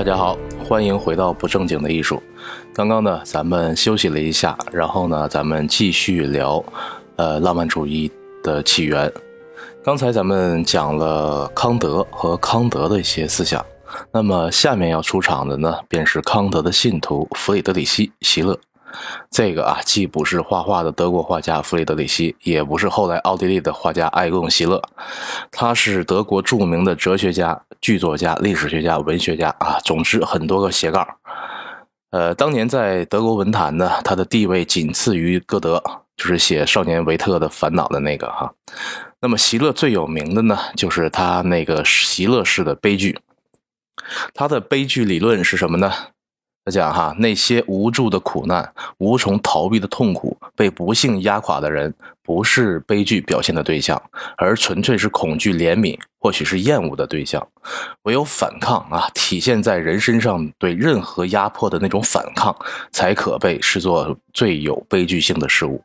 大家好，欢迎回到不正经的艺术。刚刚呢，咱们休息了一下，然后呢，咱们继续聊，呃，浪漫主义的起源。刚才咱们讲了康德和康德的一些思想，那么下面要出场的呢，便是康德的信徒弗里德里希·席勒。这个啊，既不是画画的德国画家弗里德里希，也不是后来奥地利的画家艾贡·席勒，他是德国著名的哲学家、剧作家、历史学家、文学家啊，总之很多个斜杠。呃，当年在德国文坛呢，他的地位仅次于歌德，就是写《少年维特的烦恼》的那个哈。那么席勒最有名的呢，就是他那个席勒式的悲剧。他的悲剧理论是什么呢？他讲哈，那些无助的苦难、无从逃避的痛苦、被不幸压垮的人，不是悲剧表现的对象，而纯粹是恐惧、怜悯，或许是厌恶的对象。唯有反抗啊，体现在人身上对任何压迫的那种反抗，才可被视作最有悲剧性的事物。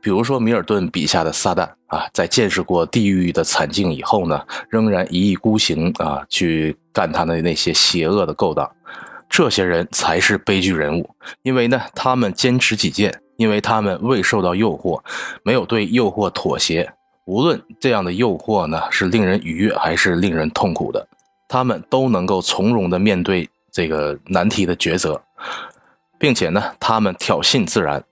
比如说，米尔顿笔下的撒旦啊，在见识过地狱的惨境以后呢，仍然一意孤行啊，去干他的那些邪恶的勾当。这些人才是悲剧人物，因为呢，他们坚持己见，因为他们未受到诱惑，没有对诱惑妥协。无论这样的诱惑呢是令人愉悦还是令人痛苦的，他们都能够从容的面对这个难题的抉择，并且呢，他们挑衅自然。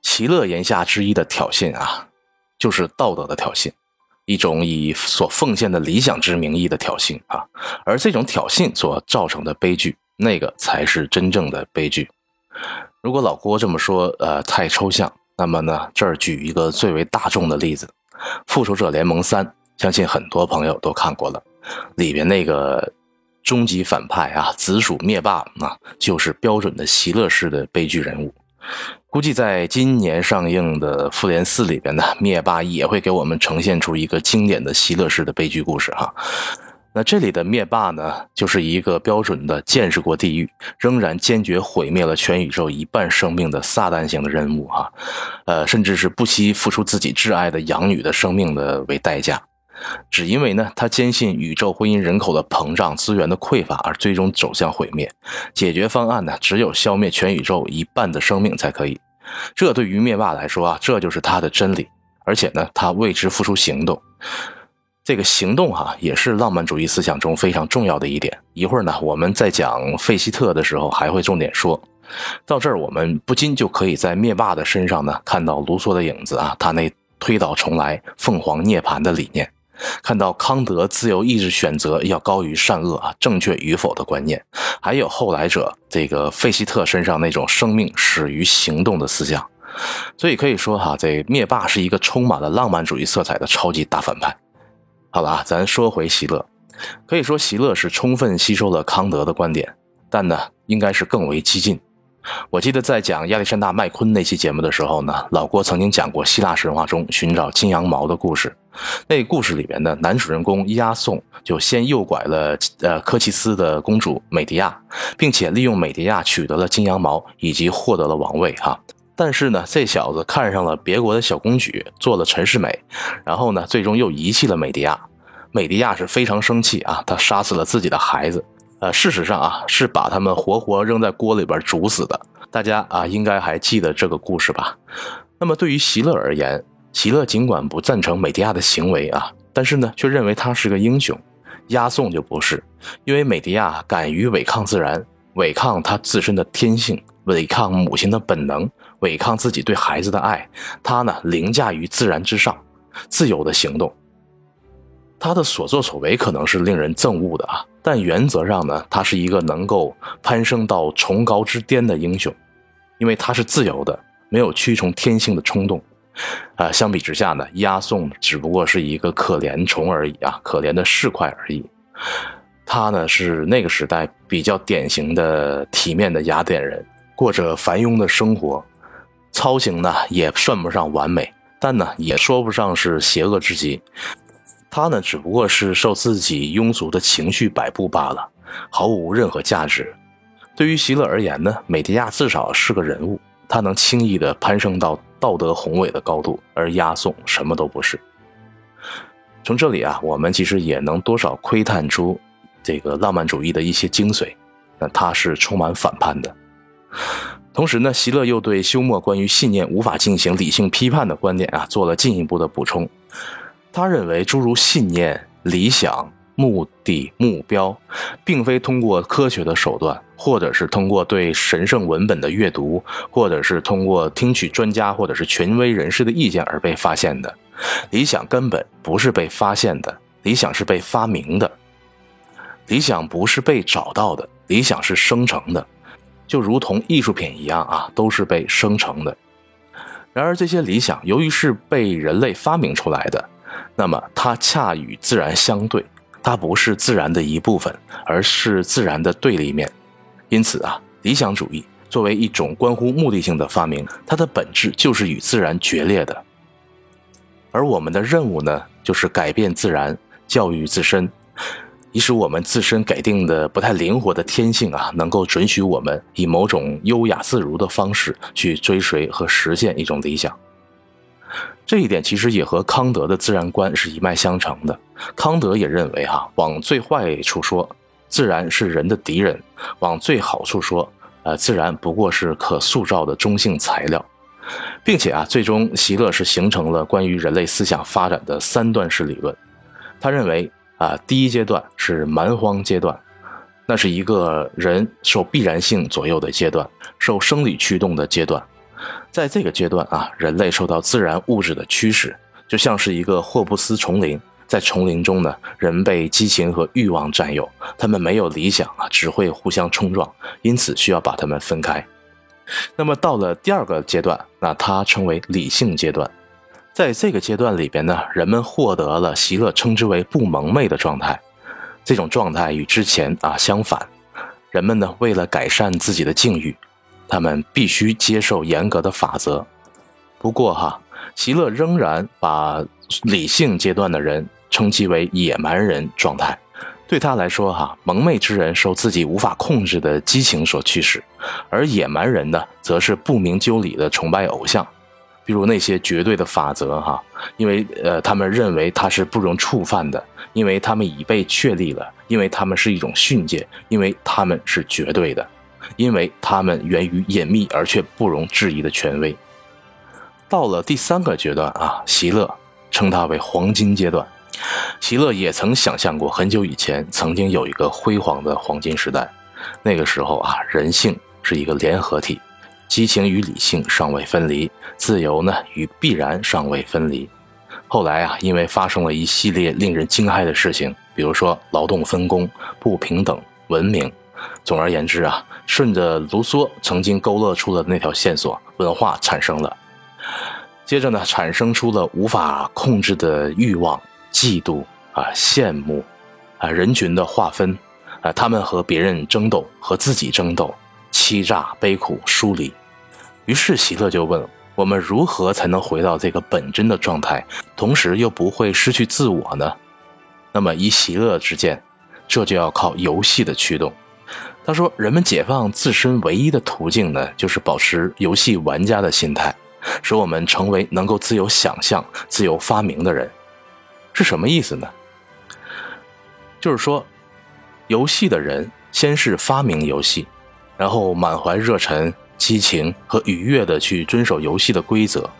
其乐言下之意的挑衅啊，就是道德的挑衅，一种以所奉献的理想之名义的挑衅啊，而这种挑衅所造成的悲剧。那个才是真正的悲剧。如果老郭这么说，呃，太抽象。那么呢，这儿举一个最为大众的例子，《复仇者联盟三》，相信很多朋友都看过了。里边那个终极反派啊，紫薯灭霸啊，就是标准的席勒式的悲剧人物。估计在今年上映的《复联四》里边呢，灭霸也会给我们呈现出一个经典的席勒式的悲剧故事哈。那这里的灭霸呢，就是一个标准的见识过地狱，仍然坚决毁灭了全宇宙一半生命的撒旦型的人物哈，呃，甚至是不惜付出自己挚爱的养女的生命的为代价，只因为呢，他坚信宇宙会因人口的膨胀、资源的匮乏而最终走向毁灭。解决方案呢，只有消灭全宇宙一半的生命才可以。这对于灭霸来说啊，这就是他的真理，而且呢，他为之付出行动。这个行动哈，也是浪漫主义思想中非常重要的一点。一会儿呢，我们在讲费希特的时候，还会重点说到这儿。我们不禁就可以在灭霸的身上呢，看到卢梭的影子啊，他那推倒重来、凤凰涅槃的理念；看到康德自由意志选择要高于善恶啊，正确与否的观念；还有后来者这个费希特身上那种生命始于行动的思想。所以可以说哈，这灭霸是一个充满了浪漫主义色彩的超级大反派。好了，咱说回席勒，可以说席勒是充分吸收了康德的观点，但呢，应该是更为激进。我记得在讲亚历山大麦昆那期节目的时候呢，老郭曾经讲过希腊神话中寻找金羊毛的故事。那故事里面的男主人公押送就先诱拐了呃科奇斯的公主美迪亚，并且利用美迪亚取得了金羊毛以及获得了王位哈。但是呢，这小子看上了别国的小公举，做了陈世美，然后呢，最终又遗弃了美迪亚。美迪亚是非常生气啊，他杀死了自己的孩子。呃，事实上啊，是把他们活活扔在锅里边煮死的。大家啊，应该还记得这个故事吧？那么对于席勒而言，席勒尽管不赞成美迪亚的行为啊，但是呢，却认为他是个英雄。押送就不是，因为美迪亚敢于违抗自然，违抗他自身的天性，违抗母亲的本能。违抗自己对孩子的爱，他呢凌驾于自然之上，自由的行动。他的所作所为可能是令人憎恶的啊，但原则上呢，他是一个能够攀升到崇高之巅的英雄，因为他是自由的，没有屈从天性的冲动。啊，相比之下呢，押送只不过是一个可怜虫而已啊，可怜的市侩而已。他呢是那个时代比较典型的体面的雅典人，过着繁庸的生活。操行呢也算不上完美，但呢也说不上是邪恶至极。他呢只不过是受自己庸俗的情绪摆布罢了，毫无任何价值。对于席勒而言呢，美迪亚至少是个人物，他能轻易的攀升到道德宏伟的高度，而押送什么都不是。从这里啊，我们其实也能多少窥探出这个浪漫主义的一些精髓。那他是充满反叛的。同时呢，席勒又对休谟关于信念无法进行理性批判的观点啊，做了进一步的补充。他认为，诸如信念、理想、目的、目标，并非通过科学的手段，或者是通过对神圣文本的阅读，或者是通过听取专家或者是权威人士的意见而被发现的。理想根本不是被发现的，理想是被发明的。理想不是被找到的，理想是生成的。就如同艺术品一样啊，都是被生成的。然而，这些理想由于是被人类发明出来的，那么它恰与自然相对，它不是自然的一部分，而是自然的对立面。因此啊，理想主义作为一种关乎目的性的发明，它的本质就是与自然决裂的。而我们的任务呢，就是改变自然，教育自身。以使我们自身改定的不太灵活的天性啊，能够准许我们以某种优雅自如的方式去追随和实现一种理想。这一点其实也和康德的自然观是一脉相承的。康德也认为哈，往最坏处说，自然是人的敌人；往最好处说，呃，自然不过是可塑造的中性材料，并且啊，最终席勒是形成了关于人类思想发展的三段式理论。他认为。啊，第一阶段是蛮荒阶段，那是一个人受必然性左右的阶段，受生理驱动的阶段。在这个阶段啊，人类受到自然物质的驱使，就像是一个霍布斯丛林。在丛林中呢，人被激情和欲望占有，他们没有理想啊，只会互相冲撞，因此需要把他们分开。那么到了第二个阶段，那它称为理性阶段。在这个阶段里边呢，人们获得了席勒称之为不蒙昧的状态。这种状态与之前啊相反，人们呢为了改善自己的境遇，他们必须接受严格的法则。不过哈，席勒仍然把理性阶段的人称其为野蛮人状态。对他来说哈，蒙昧之人受自己无法控制的激情所驱使，而野蛮人呢，则是不明就里的崇拜偶像。比如那些绝对的法则，哈，因为呃，他们认为它是不容触犯的，因为他们已被确立了，因为他们是一种训诫，因为他们是绝对的，因为他们源于隐秘而却不容置疑的权威。到了第三个阶段啊，席勒称它为黄金阶段。席勒也曾想象过，很久以前曾经有一个辉煌的黄金时代，那个时候啊，人性是一个联合体。激情与理性尚未分离，自由呢与必然尚未分离。后来啊，因为发生了一系列令人惊骇的事情，比如说劳动分工、不平等、文明。总而言之啊，顺着卢梭曾经勾勒出的那条线索，文化产生了。接着呢，产生出了无法控制的欲望、嫉妒啊、羡慕啊、人群的划分啊，他们和别人争斗，和自己争斗，欺诈、悲苦、疏离。于是席勒就问我们如何才能回到这个本真的状态，同时又不会失去自我呢？那么以席勒之见，这就要靠游戏的驱动。他说，人们解放自身唯一的途径呢，就是保持游戏玩家的心态，使我们成为能够自由想象、自由发明的人。是什么意思呢？就是说，游戏的人先是发明游戏，然后满怀热忱。激情和愉悦的去遵守游戏的规则，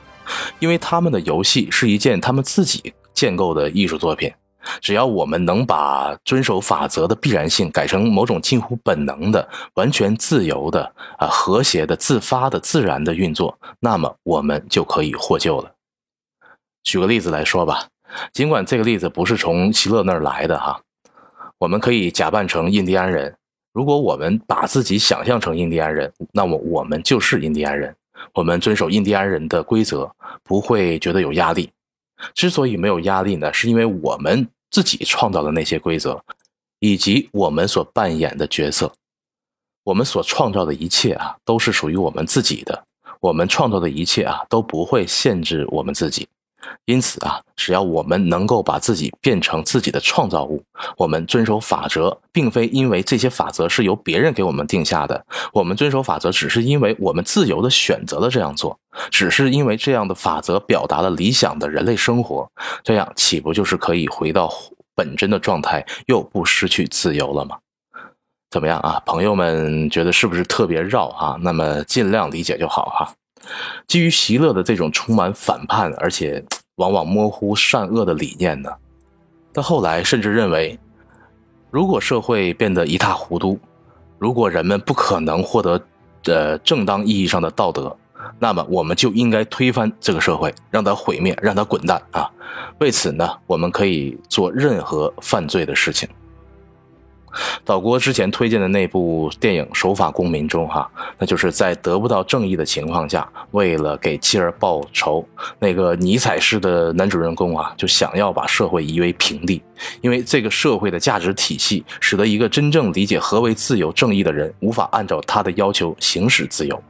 因为他们的游戏是一件他们自己建构的艺术作品。只要我们能把遵守法则的必然性改成某种近乎本能的、完全自由的、啊和谐的、自发的、自然的运作，那么我们就可以获救了。举个例子来说吧，尽管这个例子不是从席勒那儿来的哈，我们可以假扮成印第安人。如果我们把自己想象成印第安人，那么我们就是印第安人。我们遵守印第安人的规则，不会觉得有压力。之所以没有压力呢，是因为我们自己创造的那些规则，以及我们所扮演的角色。我们所创造的一切啊，都是属于我们自己的。我们创造的一切啊，都不会限制我们自己。因此啊，只要我们能够把自己变成自己的创造物，我们遵守法则，并非因为这些法则是由别人给我们定下的。我们遵守法则，只是因为我们自由的选择了这样做，只是因为这样的法则表达了理想的人类生活。这样岂不就是可以回到本真的状态，又不失去自由了吗？怎么样啊？朋友们觉得是不是特别绕啊？那么尽量理解就好哈。基于席勒的这种充满反叛而且往往模糊善恶的理念呢，他后来甚至认为，如果社会变得一塌糊涂，如果人们不可能获得呃正当意义上的道德，那么我们就应该推翻这个社会，让它毁灭，让它滚蛋啊！为此呢，我们可以做任何犯罪的事情。岛国之前推荐的那部电影《守法公民》中，哈，那就是在得不到正义的情况下，为了给妻儿报仇，那个尼采式的男主人公啊，就想要把社会夷为平地，因为这个社会的价值体系，使得一个真正理解何为自由正义的人，无法按照他的要求行使自由。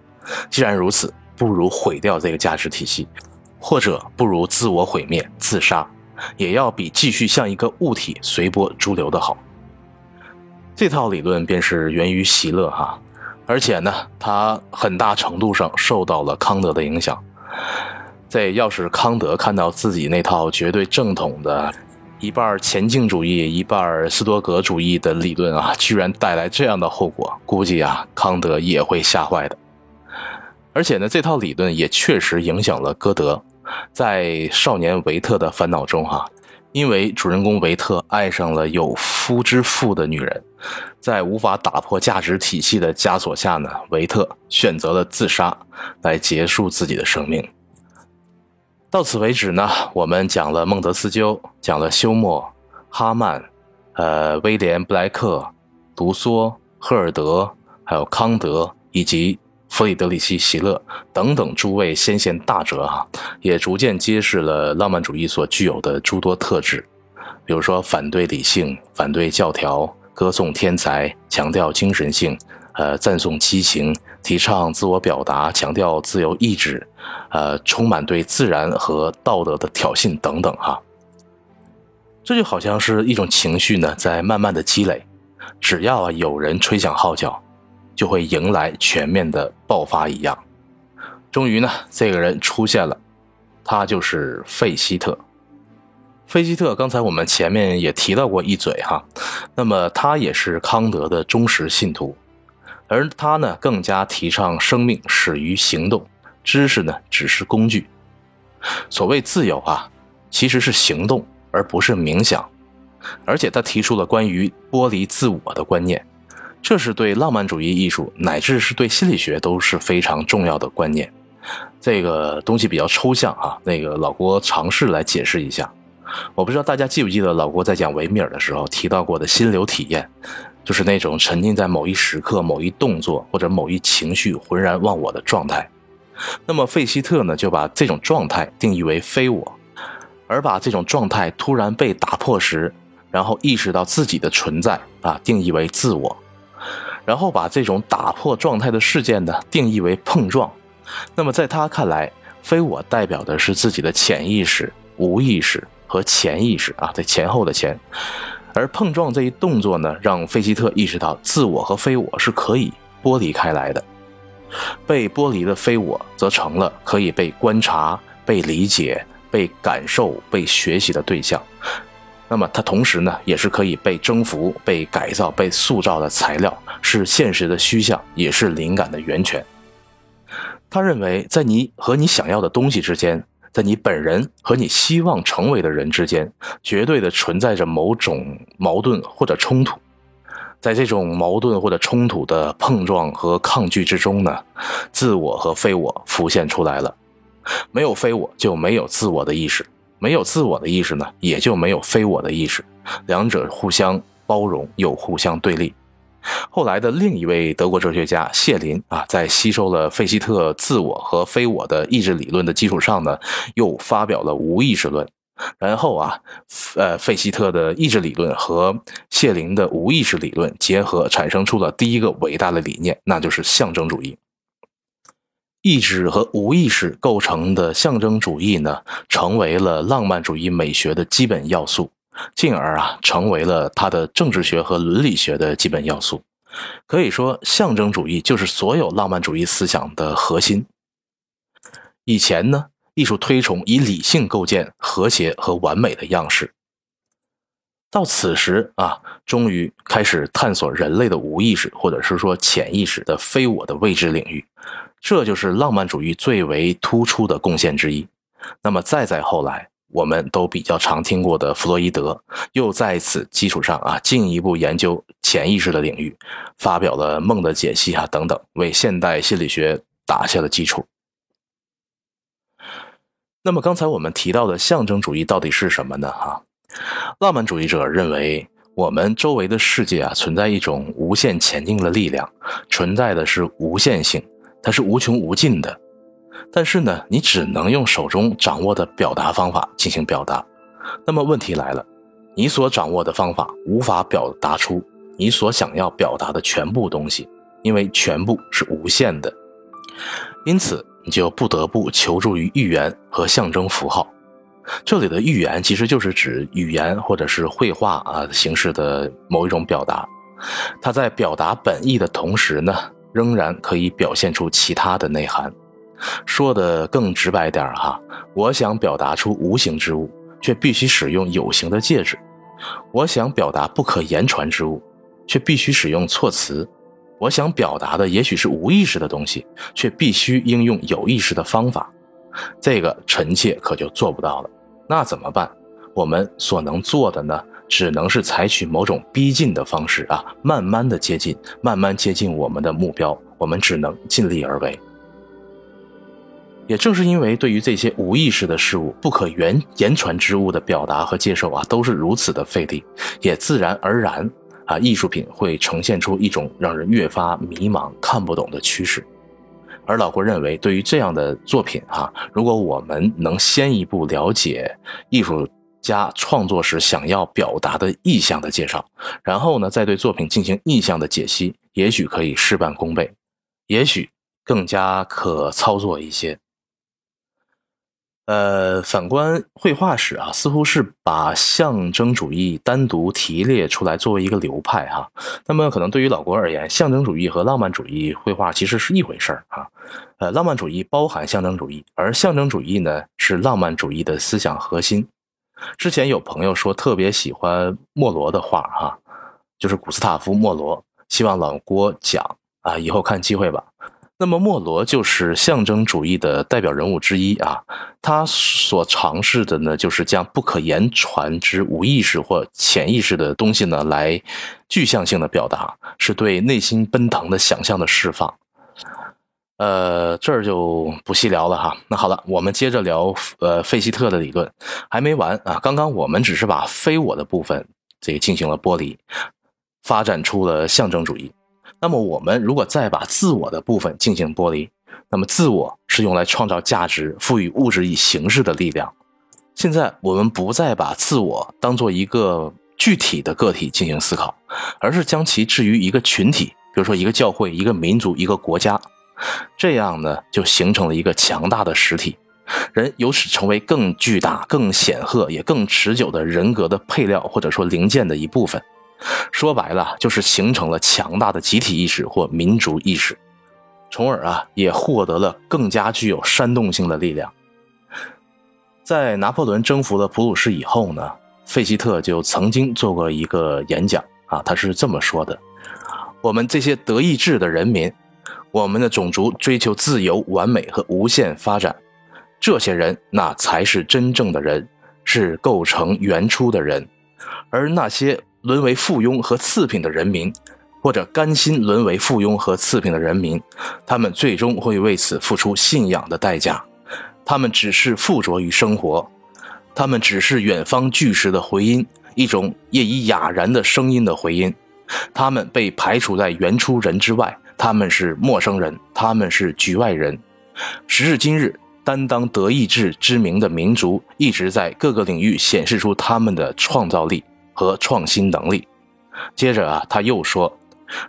既然如此，不如毁掉这个价值体系，或者不如自我毁灭、自杀，也要比继续像一个物体随波逐流的好。这套理论便是源于席勒哈，而且呢，他很大程度上受到了康德的影响。这要是康德看到自己那套绝对正统的、一半前进主义、一半斯多格主义的理论啊，居然带来这样的后果，估计啊，康德也会吓坏的。而且呢，这套理论也确实影响了歌德，在少年维特的烦恼中哈。因为主人公维特爱上了有夫之妇的女人，在无法打破价值体系的枷锁下呢，维特选择了自杀来结束自己的生命。到此为止呢，我们讲了孟德斯鸠，讲了休谟、哈曼、呃威廉布莱克、卢梭、赫尔德，还有康德以及。弗里德里希·席勒等等诸位先贤大哲哈，也逐渐揭示了浪漫主义所具有的诸多特质，比如说反对理性、反对教条、歌颂天才、强调精神性、呃赞颂激情、提倡自我表达、强调自由意志，呃充满对自然和道德的挑衅等等哈。这就好像是一种情绪呢，在慢慢的积累，只要有人吹响号角。就会迎来全面的爆发一样。终于呢，这个人出现了，他就是费希特。费希特，刚才我们前面也提到过一嘴哈。那么他也是康德的忠实信徒，而他呢，更加提倡生命始于行动，知识呢只是工具。所谓自由啊，其实是行动，而不是冥想。而且他提出了关于剥离自我的观念。这是对浪漫主义艺术，乃至是对心理学都是非常重要的观念。这个东西比较抽象啊，那个老郭尝试来解释一下。我不知道大家记不记得老郭在讲维米尔的时候提到过的心流体验，就是那种沉浸在某一时刻、某一动作或者某一情绪浑然忘我的状态。那么费希特呢，就把这种状态定义为非我，而把这种状态突然被打破时，然后意识到自己的存在啊，定义为自我。然后把这种打破状态的事件呢定义为碰撞，那么在他看来，非我代表的是自己的潜意识、无意识和潜意识啊，在前后的前，而碰撞这一动作呢，让费希特意识到自我和非我是可以剥离开来的，被剥离的非我则成了可以被观察、被理解、被感受、被学习的对象。那么，它同时呢，也是可以被征服、被改造、被塑造的材料，是现实的虚像，也是灵感的源泉。他认为，在你和你想要的东西之间，在你本人和你希望成为的人之间，绝对的存在着某种矛盾或者冲突。在这种矛盾或者冲突的碰撞和抗拒之中呢，自我和非我浮现出来了。没有非我，就没有自我的意识。没有自我的意识呢，也就没有非我的意识，两者互相包容又互相对立。后来的另一位德国哲学家谢林啊，在吸收了费希特自我和非我的意志理论的基础上呢，又发表了无意识论。然后啊，呃，费希特的意志理论和谢林的无意识理论结合，产生出了第一个伟大的理念，那就是象征主义。意志和无意识构成的象征主义呢，成为了浪漫主义美学的基本要素，进而啊，成为了它的政治学和伦理学的基本要素。可以说，象征主义就是所有浪漫主义思想的核心。以前呢，艺术推崇以理性构建和谐和完美的样式，到此时啊，终于开始探索人类的无意识，或者是说潜意识的非我的未知领域，这就是浪漫主义最为突出的贡献之一。那么再再后来，我们都比较常听过的弗洛伊德，又在此基础上啊，进一步研究潜意识的领域，发表了梦的解析啊等等，为现代心理学打下了基础。那么刚才我们提到的象征主义到底是什么呢？哈？浪漫主义者认为，我们周围的世界啊，存在一种无限前进的力量，存在的是无限性，它是无穷无尽的。但是呢，你只能用手中掌握的表达方法进行表达。那么问题来了，你所掌握的方法无法表达出你所想要表达的全部东西，因为全部是无限的。因此，你就不得不求助于语言和象征符号。这里的语言其实就是指语言或者是绘画啊形式的某一种表达，它在表达本意的同时呢，仍然可以表现出其他的内涵。说的更直白点儿哈，我想表达出无形之物，却必须使用有形的介质；我想表达不可言传之物，却必须使用措辞；我想表达的也许是无意识的东西，却必须应用有意识的方法。这个臣妾可就做不到了，那怎么办？我们所能做的呢，只能是采取某种逼近的方式啊，慢慢的接近，慢慢接近我们的目标。我们只能尽力而为。也正是因为对于这些无意识的事物、不可言言传之物的表达和接受啊，都是如此的费力，也自然而然啊，艺术品会呈现出一种让人越发迷茫、看不懂的趋势。而老郭认为，对于这样的作品，哈，如果我们能先一步了解艺术加创作时想要表达的意象的介绍，然后呢，再对作品进行意象的解析，也许可以事半功倍，也许更加可操作一些。呃，反观绘画史啊，似乎是把象征主义单独提列出来作为一个流派哈。那么，可能对于老国而言，象征主义和浪漫主义绘画其实是一回事儿哈。呃，浪漫主义包含象征主义，而象征主义呢是浪漫主义的思想核心。之前有朋友说特别喜欢莫罗的画哈，就是古斯塔夫·莫罗，希望老郭讲啊，以后看机会吧。那么莫罗就是象征主义的代表人物之一啊，他所尝试的呢，就是将不可言传之无意识或潜意识的东西呢，来具象性的表达，是对内心奔腾的想象的释放。呃，这儿就不细聊了哈。那好了，我们接着聊呃费希特的理论，还没完啊。刚刚我们只是把非我的部分这个进行了剥离，发展出了象征主义。那么，我们如果再把自我的部分进行剥离，那么自我是用来创造价值、赋予物质以形式的力量。现在，我们不再把自我当做一个具体的个体进行思考，而是将其置于一个群体，比如说一个教会、一个民族、一个国家，这样呢，就形成了一个强大的实体。人由此成为更巨大、更显赫、也更持久的人格的配料，或者说零件的一部分。说白了，就是形成了强大的集体意识或民族意识，从而啊，也获得了更加具有煽动性的力量。在拿破仑征服了普鲁士以后呢，费希特就曾经做过一个演讲啊，他是这么说的：“我们这些德意志的人民，我们的种族追求自由、完美和无限发展，这些人那才是真正的人，是构成原初的人，而那些。”沦为附庸和次品的人民，或者甘心沦为附庸和次品的人民，他们最终会为此付出信仰的代价。他们只是附着于生活，他们只是远方巨石的回音，一种业已哑然的声音的回音。他们被排除在原初人之外，他们是陌生人，他们是局外人。时至今日，担当德意志之名的民族一直在各个领域显示出他们的创造力。和创新能力。接着啊，他又说：“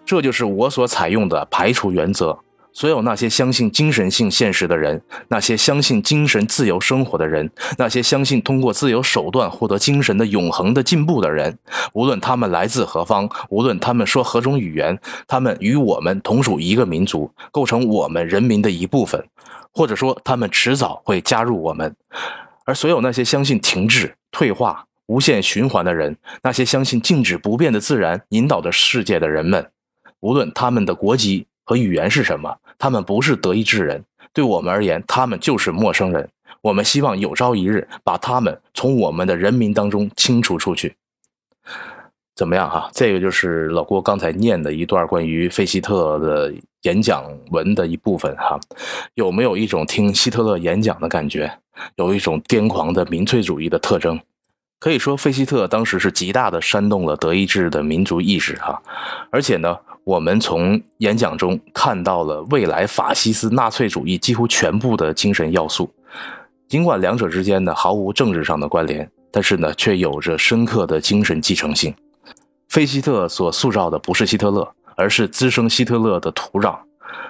这就是我所采用的排除原则。所有那些相信精神性现实的人，那些相信精神自由生活的人，那些相信通过自由手段获得精神的永恒的进步的人，无论他们来自何方，无论他们说何种语言，他们与我们同属一个民族，构成我们人民的一部分，或者说他们迟早会加入我们。而所有那些相信停滞、退化。”无限循环的人，那些相信静止不变的自然引导着世界的人们，无论他们的国籍和语言是什么，他们不是德意志人，对我们而言，他们就是陌生人。我们希望有朝一日把他们从我们的人民当中清除出去。怎么样哈？这个就是老郭刚才念的一段关于费希特的演讲文的一部分哈。有没有一种听希特勒演讲的感觉？有一种癫狂的民粹主义的特征？可以说，费希特当时是极大的煽动了德意志的民族意识哈。而且呢，我们从演讲中看到了未来法西斯纳粹主义几乎全部的精神要素。尽管两者之间呢毫无政治上的关联，但是呢却有着深刻的精神继承性。费希特所塑造的不是希特勒，而是滋生希特勒的土壤，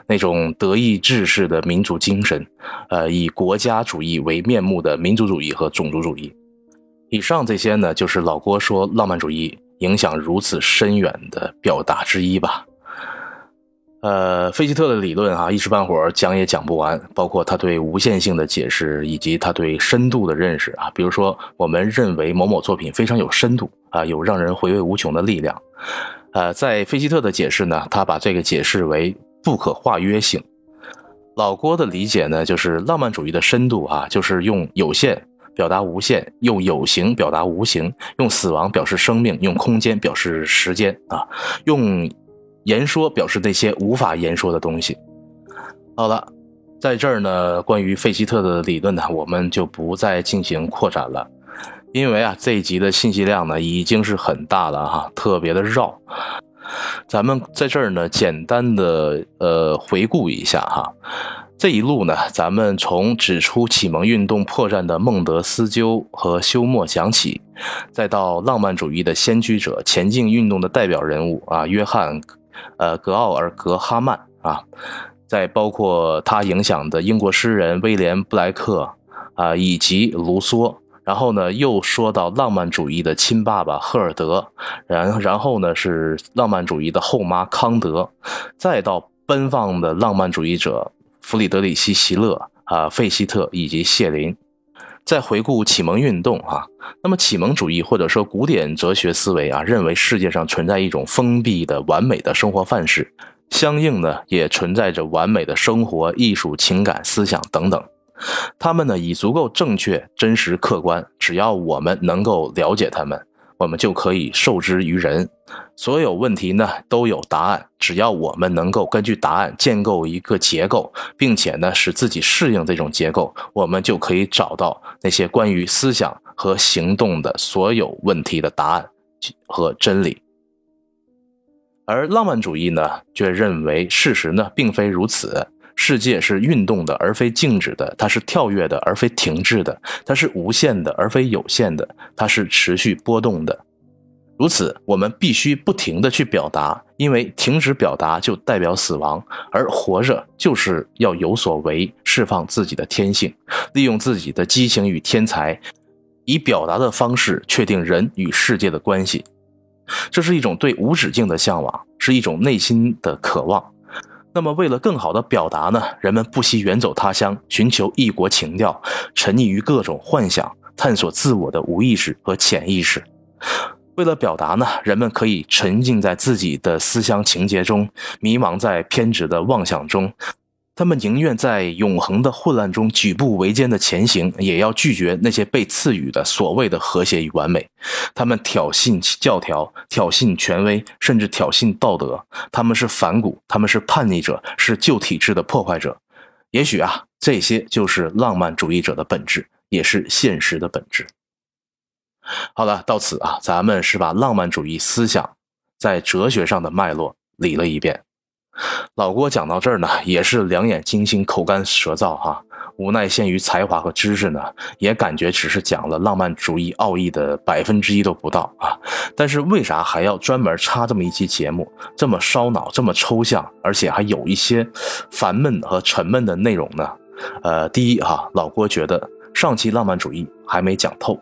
那种德意志式的民族精神，呃，以国家主义为面目的民族主义和种族主义。以上这些呢，就是老郭说浪漫主义影响如此深远的表达之一吧。呃，费希特的理论哈，一时半会儿讲也讲不完，包括他对无限性的解释，以及他对深度的认识啊。比如说，我们认为某某作品非常有深度啊，有让人回味无穷的力量。呃，在费希特的解释呢，他把这个解释为不可化约性。老郭的理解呢，就是浪漫主义的深度啊，就是用有限表达无限，用有形表达无形，用死亡表示生命，用空间表示时间啊，用。言说表示那些无法言说的东西。好了，在这儿呢，关于费希特的理论呢，我们就不再进行扩展了，因为啊，这一集的信息量呢已经是很大了哈，特别的绕。咱们在这儿呢，简单的呃回顾一下哈。这一路呢，咱们从指出启蒙运动破绽的孟德斯鸠和休谟讲起，再到浪漫主义的先驱者、前进运动的代表人物啊，约翰。呃，格奥尔格哈曼啊，再包括他影响的英国诗人威廉布莱克啊，以及卢梭，然后呢，又说到浪漫主义的亲爸爸赫尔德，然然后呢是浪漫主义的后妈康德，再到奔放的浪漫主义者弗里德里希·席勒啊、费希特以及谢林。再回顾启蒙运动啊，那么启蒙主义或者说古典哲学思维啊，认为世界上存在一种封闭的完美的生活范式，相应呢也存在着完美的生活、艺术、情感、思想等等。他们呢已足够正确、真实、客观，只要我们能够了解他们。我们就可以授之于人，所有问题呢都有答案，只要我们能够根据答案建构一个结构，并且呢使自己适应这种结构，我们就可以找到那些关于思想和行动的所有问题的答案和真理。而浪漫主义呢，却认为事实呢并非如此。世界是运动的，而非静止的；它是跳跃的，而非停滞的；它是无限的，而非有限的；它是持续波动的。如此，我们必须不停地去表达，因为停止表达就代表死亡，而活着就是要有所为，释放自己的天性，利用自己的激情与天才，以表达的方式确定人与世界的关系。这是一种对无止境的向往，是一种内心的渴望。那么，为了更好的表达呢，人们不惜远走他乡，寻求异国情调，沉溺于各种幻想，探索自我的无意识和潜意识。为了表达呢，人们可以沉浸在自己的思乡情节中，迷茫在偏执的妄想中。他们宁愿在永恒的混乱中举步维艰的前行，也要拒绝那些被赐予的所谓的和谐与完美。他们挑衅教条，挑衅权威，甚至挑衅道德。他们是反骨，他们是叛逆者，是旧体制的破坏者。也许啊，这些就是浪漫主义者的本质，也是现实的本质。好了，到此啊，咱们是把浪漫主义思想在哲学上的脉络理了一遍。老郭讲到这儿呢，也是两眼金星，口干舌燥哈。无奈限于才华和知识呢，也感觉只是讲了浪漫主义奥义的百分之一都不到啊。但是为啥还要专门插这么一期节目，这么烧脑，这么抽象，而且还有一些烦闷和沉闷的内容呢？呃，第一哈，老郭觉得上期浪漫主义还没讲透。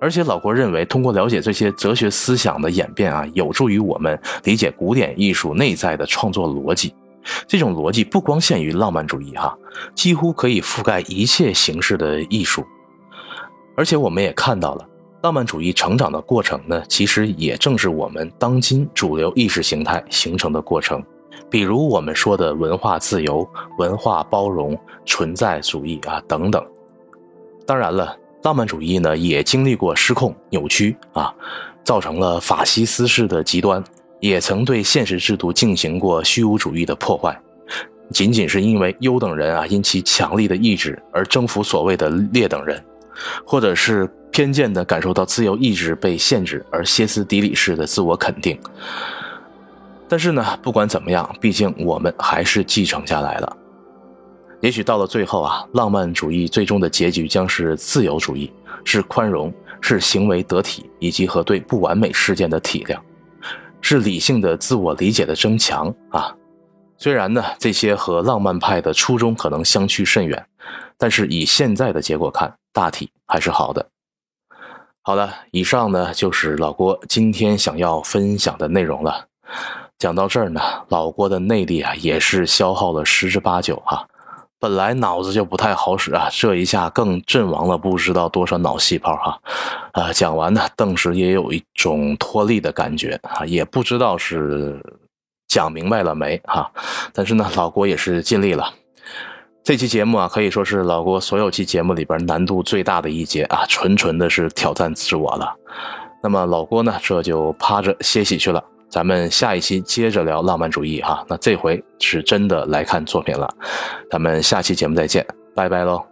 而且老郭认为，通过了解这些哲学思想的演变啊，有助于我们理解古典艺术内在的创作逻辑。这种逻辑不光限于浪漫主义哈，几乎可以覆盖一切形式的艺术。而且我们也看到了，浪漫主义成长的过程呢，其实也正是我们当今主流意识形态形成的过程。比如我们说的文化自由、文化包容、存在主义啊等等。当然了，浪漫主义呢也经历过失控、扭曲啊，造成了法西斯式的极端，也曾对现实制度进行过虚无主义的破坏。仅仅是因为优等人啊因其强力的意志而征服所谓的劣等人，或者是偏见的感受到自由意志被限制而歇斯底里式的自我肯定。但是呢，不管怎么样，毕竟我们还是继承下来了。也许到了最后啊，浪漫主义最终的结局将是自由主义，是宽容，是行为得体，以及和对不完美事件的体谅，是理性的自我理解的增强啊。虽然呢，这些和浪漫派的初衷可能相去甚远，但是以现在的结果看，大体还是好的。好了，以上呢就是老郭今天想要分享的内容了。讲到这儿呢，老郭的内力啊也是消耗了十之八九哈。本来脑子就不太好使啊，这一下更阵亡了不知道多少脑细胞哈。啊，讲完呢，顿时也有一种脱力的感觉啊，也不知道是讲明白了没哈。但是呢，老郭也是尽力了。这期节目啊，可以说是老郭所有期节目里边难度最大的一节啊，纯纯的是挑战自我了。那么老郭呢，这就趴着歇息去了。咱们下一期接着聊浪漫主义哈，那这回是真的来看作品了，咱们下期节目再见，拜拜喽。